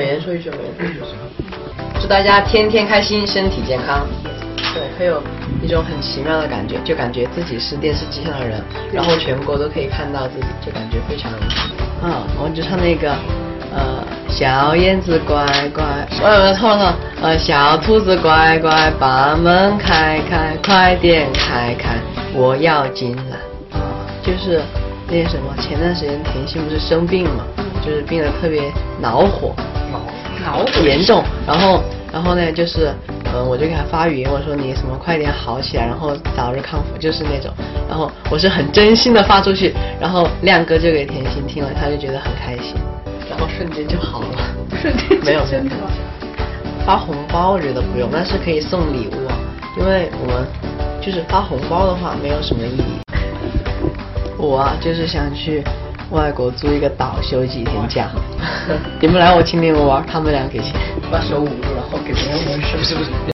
每人说一句，每人说一句。祝大家天天开心，身体健康。对，会有一种很奇妙的感觉，就感觉自己是电视机上的人，然后全国都可以看到自己，就感觉非常，嗯，我就唱那个，呃，小燕子乖乖，呃，错了错了，呃，小兔子乖乖，把门开开，快点开开，我要进来。啊，就是那些什么，前段时间甜心不是生病嘛，就是病得特别恼火，恼火严重，然后然后呢就是。嗯，我就给他发语音，我说你什么快点好起来，然后早日康复，就是那种。然后我是很真心的发出去，然后亮哥就给甜心听了，他就觉得很开心，然后瞬间就好了。瞬间 没有真的？发红包我觉得不用，但是可以送礼物，因为我们就是发红包的话没有什么意义。我啊就是想去外国租一个岛休几天假，你们来我请你们玩，他们俩给钱。把手捂住，然后给别人闻，是不是？